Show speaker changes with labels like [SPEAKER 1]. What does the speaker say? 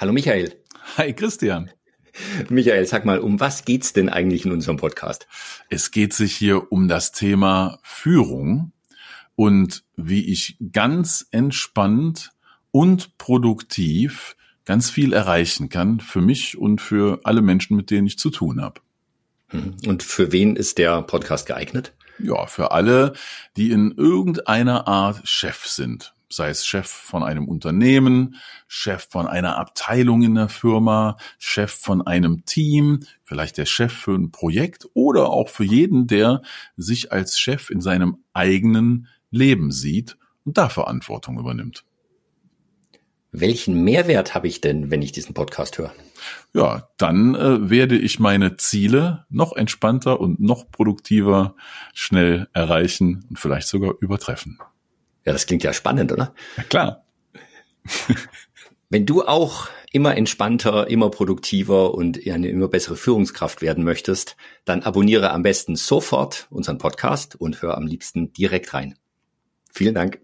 [SPEAKER 1] Hallo Michael.
[SPEAKER 2] Hi Christian.
[SPEAKER 1] Michael, sag mal, um was geht's denn eigentlich in unserem Podcast?
[SPEAKER 2] Es geht sich hier um das Thema Führung und wie ich ganz entspannt und produktiv ganz viel erreichen kann für mich und für alle Menschen, mit denen ich zu tun habe.
[SPEAKER 1] Mhm. Und für wen ist der Podcast geeignet?
[SPEAKER 2] Ja, für alle, die in irgendeiner Art Chef sind sei es Chef von einem Unternehmen, Chef von einer Abteilung in der Firma, Chef von einem Team, vielleicht der Chef für ein Projekt oder auch für jeden, der sich als Chef in seinem eigenen Leben sieht und da Verantwortung übernimmt.
[SPEAKER 1] Welchen Mehrwert habe ich denn, wenn ich diesen Podcast höre?
[SPEAKER 2] Ja, dann äh, werde ich meine Ziele noch entspannter und noch produktiver schnell erreichen und vielleicht sogar übertreffen.
[SPEAKER 1] Ja, das klingt ja spannend, oder?
[SPEAKER 2] Ja, klar.
[SPEAKER 1] Wenn du auch immer entspannter, immer produktiver und eine immer bessere Führungskraft werden möchtest, dann abonniere am besten sofort unseren Podcast und hör am liebsten direkt rein. Vielen Dank.